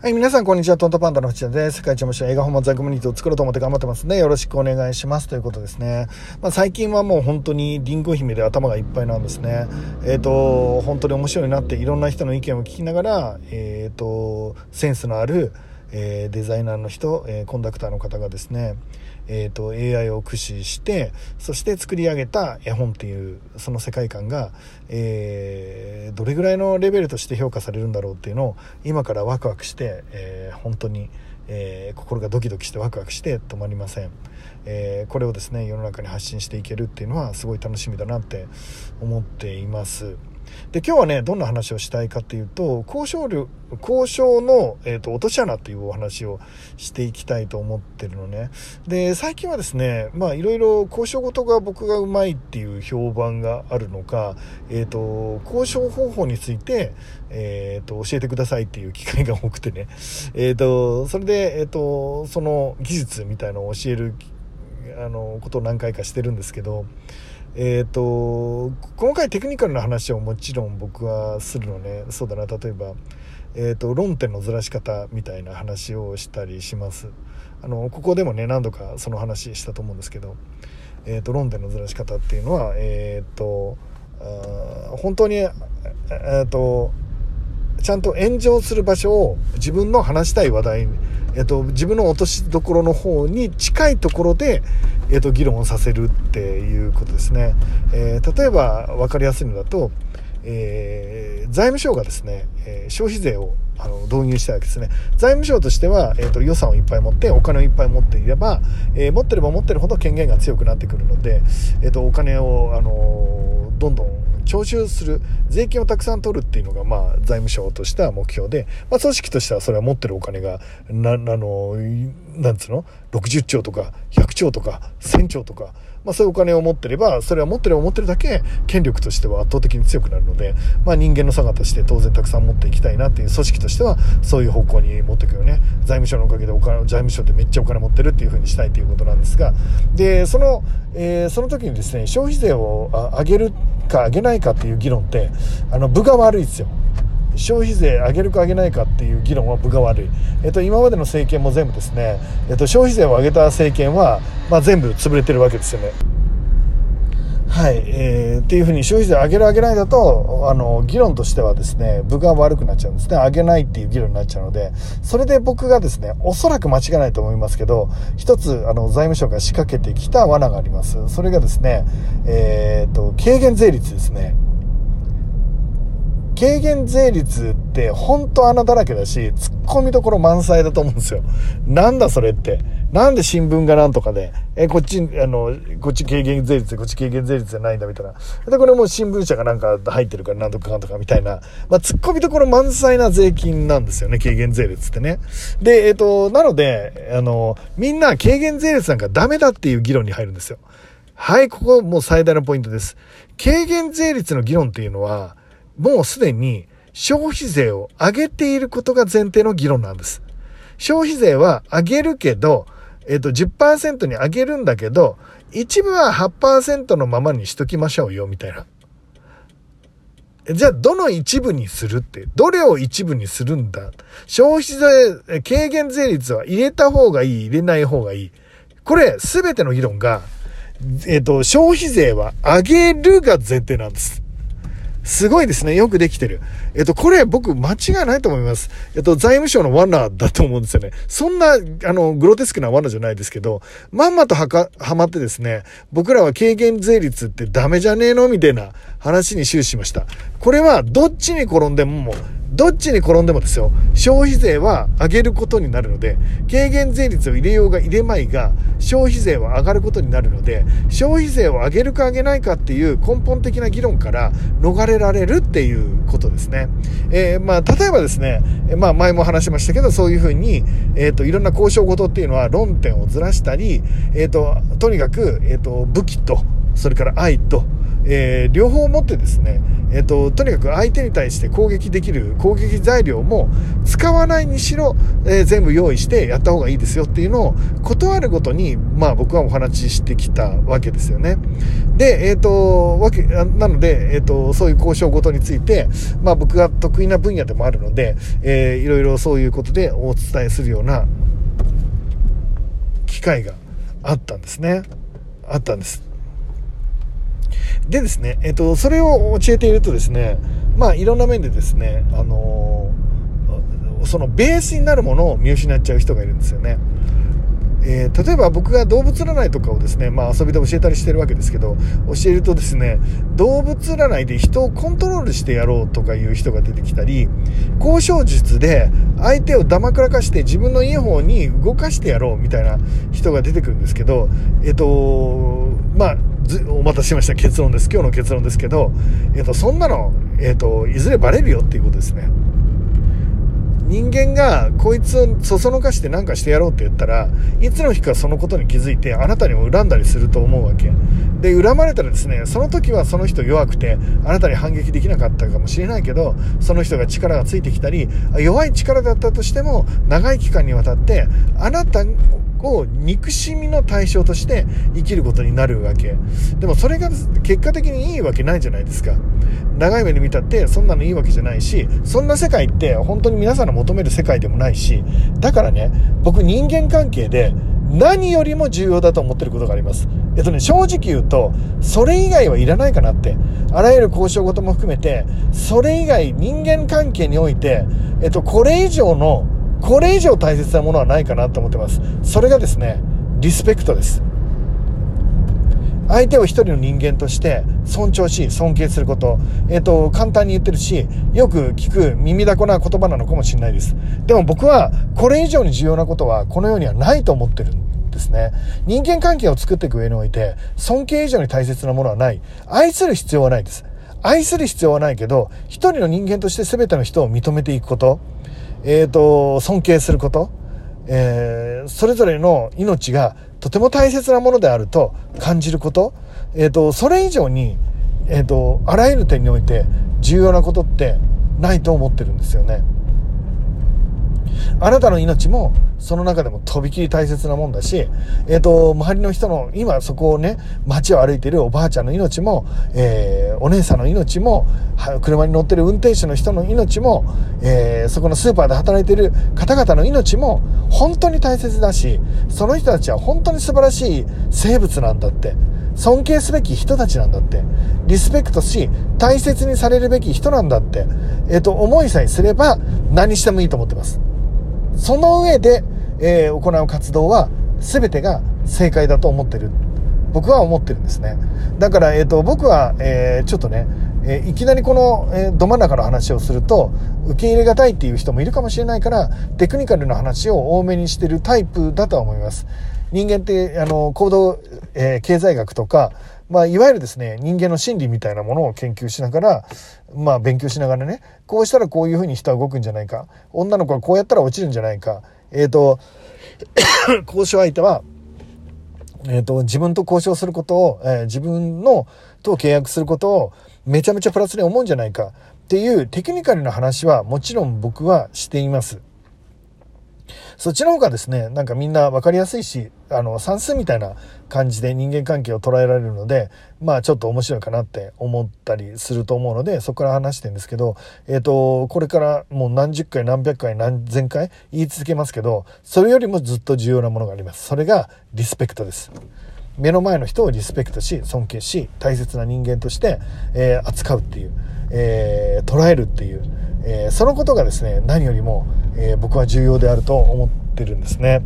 はい、皆さん、こんにちは。トントパンダの藤田です。世界一面白い映画本番ザグミュニティを作ろうと思って頑張ってますんで、よろしくお願いします。ということですね。まあ、最近はもう本当にリンゴ姫で頭がいっぱいなんですね。えっ、ー、と、本当に面白いなって、いろんな人の意見を聞きながら、えっ、ー、と、センスのある、えー、デザイナーの人、え、コンダクターの方がですね、えーと、AI を駆使してそして作り上げた絵本っていうその世界観が、えー、どれぐらいのレベルとして評価されるんだろうっていうのを今からワクワクして、えー、本当に、えー、心がドキドキしてワクワクして止まりません、えこれをですね世の中に発信していけるっていうのはすごい楽しみだなって思っています。で今日はねどんな話をしたいかっていうと交渉力交渉の、えーと、落とし穴っていうお話をしていきたいと思ってるのね。で最近はですねまあいろいろ交渉事が僕がうまいっていう評判があるのか、えーと、交渉方法について、えーと、教えてくださいっていう機会が多くてね、えー、とそれで、えー、とその技術みたいのを教えるあのことを何回かしてるんですけどえっ、ー、と細かいテクニカルな話をもちろん僕はするのね。そうだな。例えば、えーと、論点のずらし方みたいな話をしたりします。あのここでもね何度かその話したと思うんですけど、えーと、論点のずらし方っていうのはえっ、ー、と本当にえっ、ー、とちゃんと炎上する場所を自分の話したい話題えっと、自分の落としどころの方に近いところで、えっと、議論をさせるっていうことですね。えー、例えば分かりやすいのだと、えー、財務省がですね、えー、消費税をあの導入したわけですね。財務省としては、えーと、予算をいっぱい持って、お金をいっぱい持っていれば、えー、持ってれば持ってるほど権限が強くなってくるので、えーと、お金を、あのどんどん徴収する税金をたくさん取るっていうのが、まあ、財務省としては目標で、まあ、組織としてはそれは持ってるお金がなあのなんつうの？60兆とか100兆とか1000兆とか、まあ、そういうお金を持ってればそれは持ってれば持ってるだけ権力としては圧倒的に強くなるので、まあ、人間の差がとして当然たくさん持っていきたいなっていう組織としてはそういう方向に持っていくよね。財務省のおかげでお金財務省ってめっちゃお金持ってるっていう風にしたいということなんですがでその、えー、その時にですね消費税を上げるか上げないかっていう議論ってあの分が悪いですよ。消費税上げるか上げないかっていう議論は分が悪い、えっと、今までの政権も全部ですね、えっと、消費税を上げた政権は、まあ、全部潰れてるわけですよね。はい、えー、っていうふうに消費税上げる上げないだと、あの、議論としてはですね、部が悪くなっちゃうんですね。上げないっていう議論になっちゃうので、それで僕がですね、おそらく間違いないと思いますけど、一つ、あの、財務省が仕掛けてきた罠があります。それがですね、えっ、と、軽減税率ですね。軽減税率って本当穴だらけだし、突っ込みどころ満載だと思うんですよ。なんだそれって。なんで新聞がなんとかで、え、こっち、あの、こっち軽減税率で、こっち軽減税率じゃないんだみたいな。で、これもう新聞社がなんか入ってるからなんとかかんとかみたいな。まあ、突っ込みどころ満載な税金なんですよね、軽減税率ってね。で、えっ、と、なので、あの、みんな軽減税率なんかダメだっていう議論に入るんですよ。はい、ここもう最大のポイントです。軽減税率の議論っていうのは、もうすでに消費税を上げていることが前提の議論なんです。消費税は上げるけど、えっと、10%に上げるんだけど、一部は8%のままにしときましょうよ、みたいな。じゃあ、どの一部にするって、どれを一部にするんだ？消費税、軽減税率は入れた方がいい、入れない方がいい。これ、すべての議論が、えっと、消費税は上げるが前提なんです。すごいですね。よくできてる。えっと、これ僕間違いないと思います。えっと、財務省の罠だと思うんですよね。そんな、あの、グロテスクな罠じゃないですけど、まんまとはか、はまってですね、僕らは軽減税率ってダメじゃねえの？みたいな話に終始しました。これはどっちに転んでもも、どっちに転んでもですよ、消費税は上げることになるので、軽減税率を入れようが入れまいが、消費税は上がることになるので、消費税を上げるか上げないかっていう根本的な議論から逃れられるっていうことですね。えー、まあ、例えばですね、まあ、前も話しましたけど、そういうふうに、えっ、ー、と、いろんな交渉事っていうのは論点をずらしたり、えっ、ー、と、とにかく、えっ、と、武器と、それから愛と、えー、両方持ってですね、えーと、とにかく相手に対して攻撃できる攻撃材料も使わないにしろ、えー、全部用意してやった方がいいですよっていうのを断るごとに、まあ、僕はお話ししてきたわけですよね。で、えーと、わけなので、えーと、そういう交渉ごとについて、まあ、僕が得意な分野でもあるので、えー、いろいろそういうことでお伝えするような機会があったんですね。あったんです。でですね、えっと、それを教えているとですね、まあ、いろんな面でですね、あのー、そのベースになるものを見失っちゃう人がいるんですよね。えー、例えば僕が動物占いとかをですね、まあ、遊びで教えたりしてるわけですけど教えるとですね動物占いで人をコントロールしてやろうとかいう人が出てきたり交渉術で相手をだまくらかして自分のいい方に動かしてやろうみたいな人が出てくるんですけどえっ、ー、とまあお待たせしました結論です今日の結論ですけど、えっ、ー、とそんなの、えっといずれバレるよっていうことですね。人間がこいつをそそのかして何かしてやろうって言ったらいつの日かそのことに気づいてあなたにも恨んだりすると思うわけ。で恨まれたらですねその時はその人弱くてあなたに反撃できなかったかもしれないけどその人が力がついてきたり弱い力だったとしても長い期間にわたってあなたを憎しみの対象として生きることになるわけでもそれが結果的にいいわけないじゃないですか長い目で見たってそんなのいいわけじゃないしそんな世界って本当に皆さんの求める世界でもないしだからね僕人間関係で何よりも重要だと思ってることがあります。えっとね、正直言うと、それ以外はいらないかなって。あらゆる交渉事も含めて、それ以外人間関係において、えっと、これ以上のこれ以上大切なものはないかなと思ってますそれがですねリスペクトです相手を一人の人間として尊重し尊敬すること、えっ、ー、と、簡単に言ってるし、よく聞く耳だこな言葉なのかもしれないです。でも僕はこれ以上に重要なことはこの世にはないと思ってるんですね。人間関係を作っていく上において、尊敬以上に大切なものはない。愛する必要はないです。愛する必要はないけど、一人の人間として全ての人を認めていくこと。えーと、尊敬すること、えー、それぞれの命がとても大切なものであると感じること、えーと、それ以上に、えーとあらゆる点において重要なことってないと思ってるんですよね。あなたの命もその中でもとびきり大切なもんだし、えっ、ー、と、周りの人の、今そこをね、街を歩いてるおばあちゃんの命も、えー、お姉さんの命も、車に乗ってる運転手の人の命も、えー、そこのスーパーで働いてる方々の命も、本当に大切だし、その人たちは本当に素晴らしい生物なんだって。尊敬すべき人たちなんだって。リスペクトし、大切にされるべき人なんだって。えっ、と、思いさえすれば、何してもいいと思ってます。その上で、えー、行う活動は全てが正解だと思ってる。僕は思ってるんですね。だから、えーと、僕は、えー、ちょっとね、えー、いきなりこの、えー、ど真ん中の話をすると受け入れがたいっていう人もいるかもしれないからテクニカルな話を多めにしてるタイプだとは思います。人間ってあの行動、え、経済学とかまあ、いわゆるですね、人間の心理みたいなものを研究しながら、まあ、勉強しながらね、こうしたらこういうふうに人は動くんじゃないか。女の子はこうやったら落ちるんじゃないか。えっ、ー、と、交渉相手は、えっ、ー、と、自分と交渉することを、えー、自分のと契約することをめちゃめちゃプラスに思うんじゃないかっていうテクニカルな話はもちろん僕はしています。そっちの方がですね、なんかみんな分かりやすいし、あの、算数みたいな感じで人間関係を捉えられるので、まあちょっと面白いかなって思ったりすると思うので、そこから話してるんですけど、えっ、ー、と、これからもう何十回何百回何千回言い続けますけど、それよりもずっと重要なものがあります。それがリスペクトです。目の前の人をリスペクトし、尊敬し、大切な人間として、えー、扱うっていう、えー、捉えるっていう、えー、そのことがですね、何よりも、えー、僕は重要であると思ってるんですね。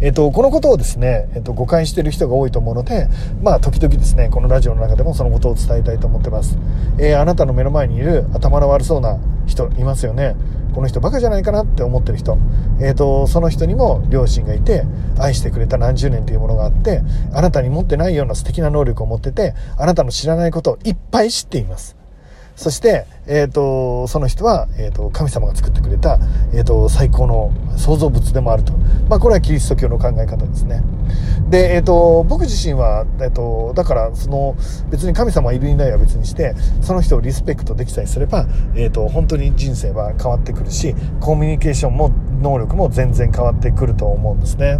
えっ、ー、と、このことをですね、えっ、と、誤解してる人が多いと思うので、まあ、時々ですね、このラジオの中でもそのことを伝えたいと思ってます。えあなたの目の前にいる頭の悪そうな人いますよね。この人バカじゃないかなって思ってる人。えっ、と、その人にも両親がいて、愛してくれた何十年というものがあって、あなたに持ってないような素敵な能力を持ってて、あなたの知らないことをいっぱい知っています。そして、え、ー、と、その人は、え、ー、と、神様が作ってくれた、えっ、と、最高の創造物でもあると。まあ、これはキリスト教の考え方ですね。で、えっ、と、僕自身は、えっ、と、だから、その、別に神様がいるいないは別にして、その人をリスペクトできさえすれば、えっ、と、本当に人生は変わってくるし、コミュニケーションも、能力も全然変わってくると思うんですね。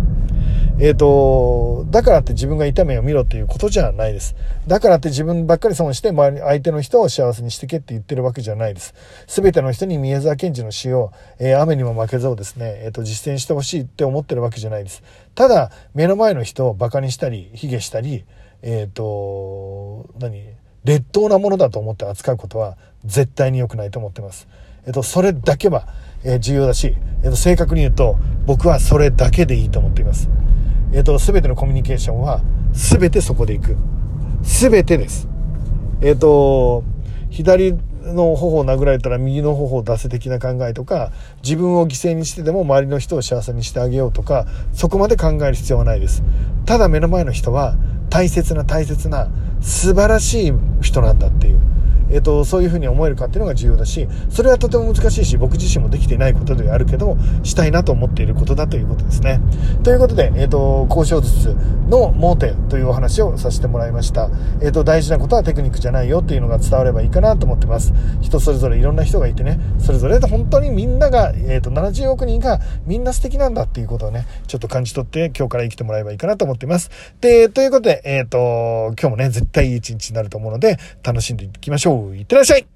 えっ、ー、と、だからって自分が痛みを見ろっていうことじゃないです。だからって自分ばっかり損して周り、相手の人を幸せにしてけって言ってるわけじゃないです。すべての人に宮沢賢治の詩を、えー、雨にも負けずをですね、えっ、ー、と、実践してほしいって思ってるわけじゃないです。ただ、目の前の人を馬鹿にしたり、卑下したり、えっ、と、何劣等なものだと思って扱うことは絶対に良くないと思ってます。えっと、それだけは、え重要だし、えっと、正確に言うと、僕はそれだけでいいと思っています。えっ、と、すべてのコミュニケーションは、すべてそこで行く。すべてです。えっ、と、左の頬を殴られたら右の頬を出せ的な考えとか、自分を犠牲にしてでも周りの人を幸せにしてあげようとか、そこまで考える必要はないです。ただ目の前の人は、大切な大切な素晴らしい人なんだっていう。えっ、と、そういうふうに思えるかっていうのが重要だし、それはとても難しいし、僕自身もできていないことではあるけど、したいなと思っていることだということですね。ということで、えっ、と、交渉術の盲点というお話をさせてもらいました。えっ、と、大事なことはテクニックじゃないよっていうのが伝わればいいかなと思ってます。人それぞれいろんな人がいてね、それぞれ本当にみんなが、えっ、と、70億人がみんな素敵なんだっていうことをね、ちょっと感じ取って今日から生きてもらえばいいかなと思っています。で、ということで、えっ、と、今日もね、絶対いい一日になると思うので、楽しんでいきましょう。いってらっしゃい。